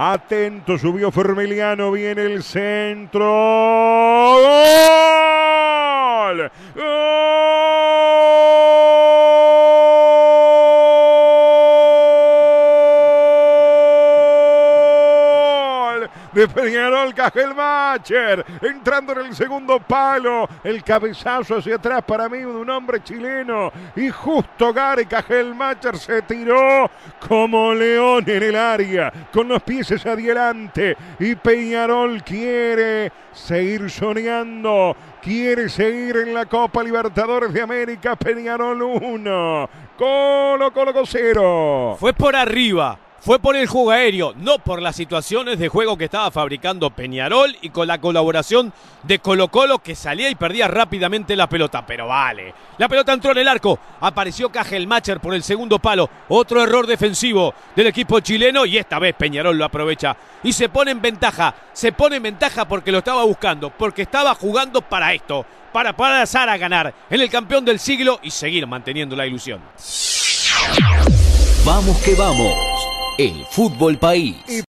Atento, subió Fermeliano, viene el centro. ¡Gol! ¡Gol! De Peñarol Cajelmacher, entrando en el segundo palo, el cabezazo hacia atrás para mí de un hombre chileno y justo Gary Cajelmacher se tiró como león en el área, con los pies hacia adelante y Peñarol quiere seguir soñando, quiere seguir en la Copa Libertadores de América, Peñarol 1, Colo Colo 0. Fue por arriba, fue por el juego aéreo, no por las situaciones de juego que estaba fabricando Peñarol y con la colaboración de Colo Colo que salía y perdía rápidamente la pelota. Pero vale, la pelota entró en el arco, apareció Cajelmacher por el segundo palo, otro error defensivo del equipo chileno y esta vez Peñarol lo aprovecha y se pone en ventaja, se pone en ventaja porque lo estaba buscando, porque estaba jugando para esto, para pasar a ganar en el campeón del siglo y seguir manteniendo la ilusión. Vamos que vamos. El fútbol país.